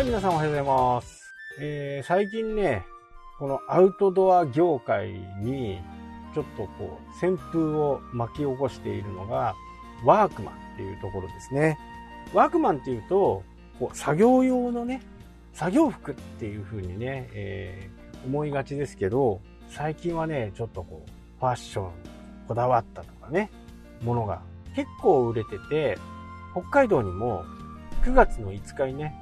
はい、皆さんおはようございます。えー、最近ね、このアウトドア業界にちょっとこう旋風を巻き起こしているのがワークマンっていうところですね。ワークマンっていうと、こう作業用のね、作業服っていう風にね、えー思いがちですけど、最近はね、ちょっとこう、ファッションこだわったとかね、ものが結構売れてて、北海道にも9月の5日にね、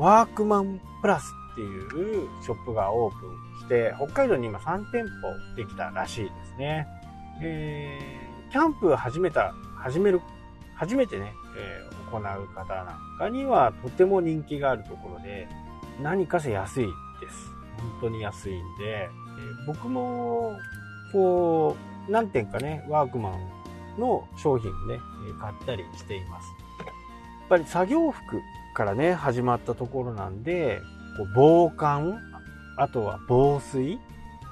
ワークマンプラスっていうショップがオープンして、北海道に今3店舗できたらしいですね。えー、キャンプ始めた、始める、初めてね、えー行う方なんかにはとても人気があるところで、何かせ安いです。本当に安いんで、えー僕も、こう、何点かね、ワークマンの商品をね、買ったりしています。やっぱり作業服からね、始まったところなんで、こう防寒、あとは防水、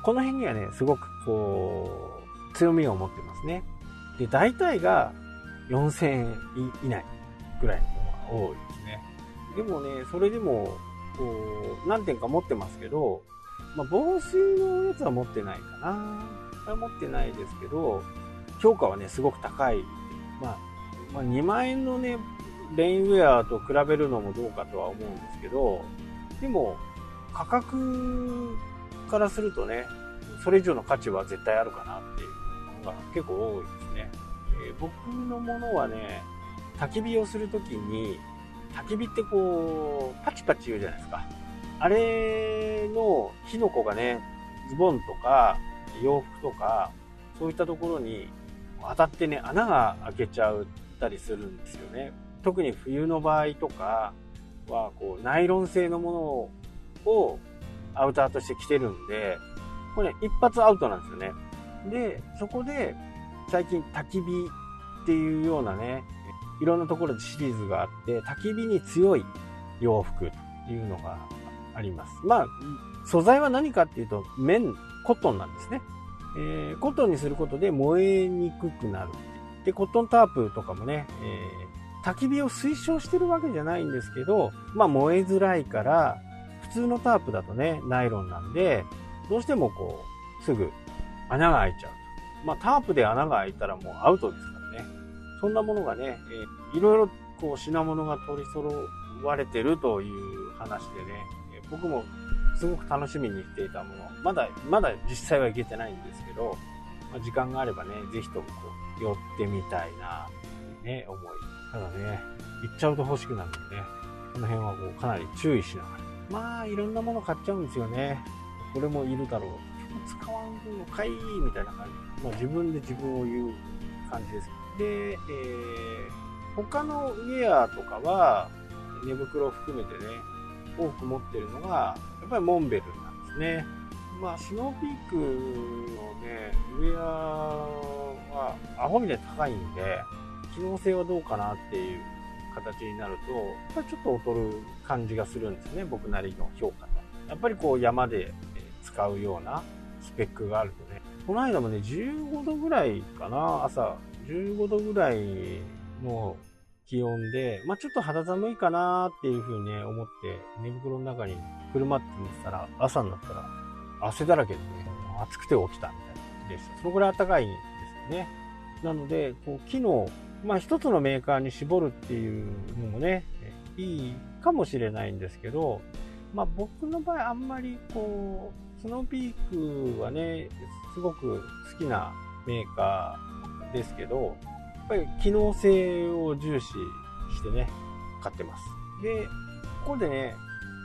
この辺にはね、すごくこう、強みを持ってますね。で、大体が4000円以内ぐらいのものが多いですね。でもね、それでも、こう、何点か持ってますけど、まあ、防水のやつは持ってないかな。は持ってないですけど、評価はね、すごく高い。まあ、まあ、2万円のね、レインウェアと比べるのもどうかとは思うんですけど、でも、価格からするとね、それ以上の価値は絶対あるかなっていうのが結構多いですね。えー僕のものはね、焚き火をするときに、焚き火ってこう、パチパチ言うじゃないですか。あれの火の粉がね、ズボンとか洋服とか、そういったところに当たってね、穴が開けちゃったりするんですよね。特に冬の場合とかは、こう、ナイロン製のものをアウターとして着てるんで、これね、一発アウトなんですよね。で、そこで、最近焚き火っていうようなね、いろんなところでシリーズがあって、焚き火に強い洋服というのがあります。まあ、素材は何かっていうと、綿、コットンなんですね。えーコットンにすることで燃えにくくなる。で、コットンタープとかもね、えー焚き火を推奨してるわけじゃないんですけど、まあ燃えづらいから、普通のタープだとね、ナイロンなんで、どうしてもこう、すぐ穴が開いちゃうと。まあタープで穴が開いたらもうアウトですからね。そんなものがね、えーいろいろこう品物が取り揃われてるという話でね、え僕もすごく楽しみにしていたもの、まだ、まだ実際は行けてないんですけど、まあ、時間があればね、ぜひともこう、寄ってみたいな、ね、思い。ただね、行っちゃうと欲しくなるんでね、この辺はこう、かなり注意しながら。まあ、いろんなもの買っちゃうんですよね。これもいるだろう。今日使わんのかいみたいな感じ。まあ、自分で自分を言う感じです。で、えー、他のウェアとかは、寝袋を含めてね、多く持ってるのが、やっぱりモンベルなんですね。まあ、スノーピークのね、ウェアはアホみたいに高いんで、機能性はどうかなっていう形になると、やっぱりちょっと劣る感じがするんですね、僕なりの評価と。やっぱりこう山で使うようなスペックがあるとね、この間もね、15度ぐらいかな、朝、15度ぐらいの気温で、まあちょっと肌寒いかなっていうふうにね、思って、寝袋の中に車って寝てたら、朝になったら汗だらけでね、暑くて起きたみたいな感じでした。そのぐらい暖かいんですよね。なので、こう、機能、まあ一つのメーカーに絞るっていうのもね、いいかもしれないんですけど、まあ僕の場合あんまりこう、スノーピークはね、すごく好きなメーカーですけど、やっぱり機能性を重視してね、買ってます。で、ここでね、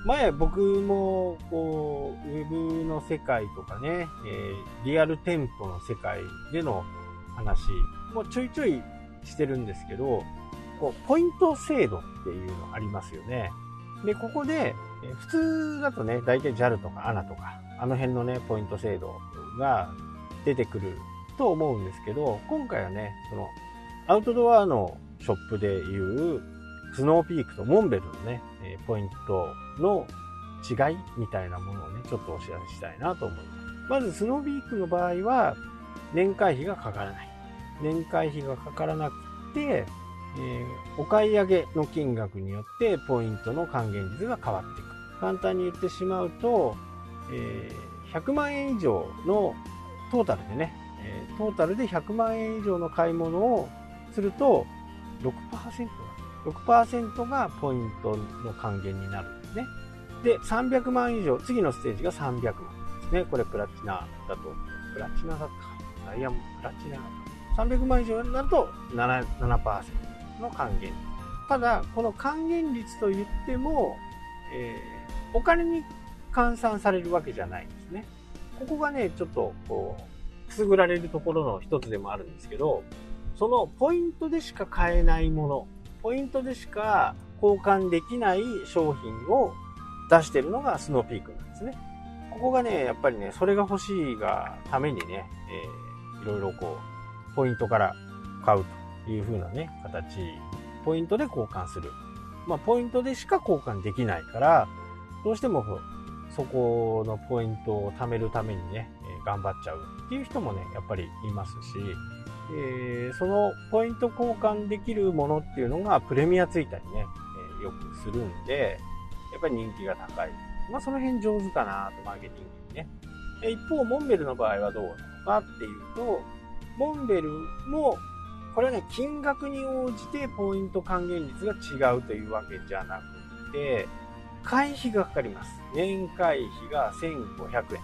前僕もこう、ウェブの世界とかね、えーリアル店舗の世界での話もちょいちょいしてるんですけど、こう、ポイント制度っていうのありますよね。で、ここで、普通だとね、大体 JAL とか ANA とか、あの辺のね、ポイント制度が出てくると思うんですけど、今回はね、その、アウトドアのショップでいう、スノーピークとモンベルのね、ポイントの違いみたいなものをね、ちょっとお知らせしたいなと思います。まず、スノーピークの場合は、年会費がかからない。年会費がかからなくて、えー、お買い上げの金額によってポイントの還元率が変わっていく。簡単に言ってしまうと、えー、100万円以上のトータルでね、えー、トータルで100万円以上の買い物をすると6%が、6%がポイントの還元になるんですね。で、300万以上、次のステージが300万ですね。これプラチナだと、プラチナだったか。ダイヤモンド、プラチナだった。300万以上になると 7%, 7の還元。ただ、この還元率といっても、えー、お金に換算されるわけじゃないんですね。ここがね、ちょっと、こう、くすぐられるところの一つでもあるんですけど、そのポイントでしか買えないもの、ポイントでしか交換できない商品を出してるのがスノーピークなんですね。ここがね、やっぱりね、それが欲しいがためにね、えー、いろいろこう、ポイントから買うという風なね、形、ポイントで交換する。まあ、ポイントでしか交換できないから、どうしてもそこのポイントを貯めるためにね、頑張っちゃうっていう人もね、やっぱりいますし、えー、そのポイント交換できるものっていうのがプレミアついたりね、えー、よくするんで、やっぱり人気が高い。まあその辺上手かなと、マーケティングにね。一方、モンベルの場合はどうなのかっていうと、モンベルも、これはね、金額に応じてポイント還元率が違うというわけじゃなくて、会費がかかります。年会費が1500円。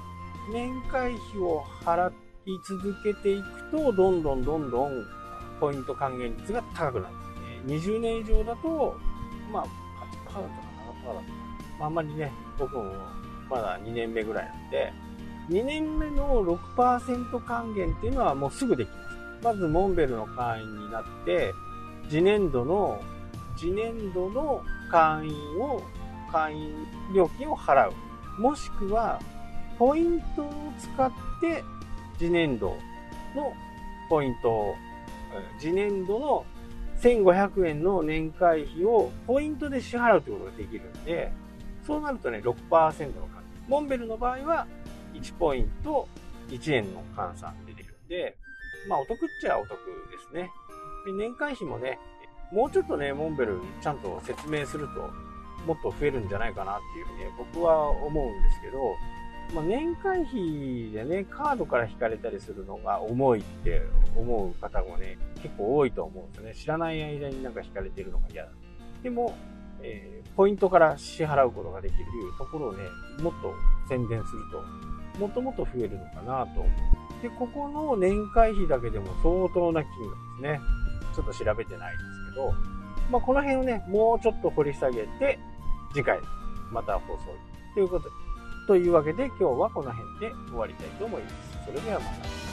年会費を払い続けていくと、どんどんどんどんポイント還元率が高くなる。20年以上だと、まあ、8%とか7%だとか、あんまりね、僕もまだ2年目ぐらいなんで、2年目の6%還元っていうのはもうすぐできます。まず、モンベルの会員になって、次年度の、次年度の会員を、会員料金を払う。もしくは、ポイントを使って次年度のポイントを、次年度の1500円の年会費をポイントで支払うということができるんで、そうなるとね、6%の還元。モンベルの場合は1ポイント1円の換算で出るんで、まあお得っちゃお得ですね。で年会費もね、もうちょっとね、モンベルちゃんと説明するともっと増えるんじゃないかなっていうふうに、ね、僕は思うんですけど、まあ、年会費でね、カードから引かれたりするのが重いって思う方もね、結構多いと思うんですよね。知らない間になんか引かれてるのが嫌だ。でも、えー、ポイントから支払うことができるというところをね、もっと宣伝すると、もともと増えるのかなと。で、ここの年会費だけでも相当な金額ですね。ちょっと調べてないですけど、まあ、この辺をね、もうちょっと掘り下げて、次回、また放送ということで、というわけで今日はこの辺で終わりたいと思います。それではまた。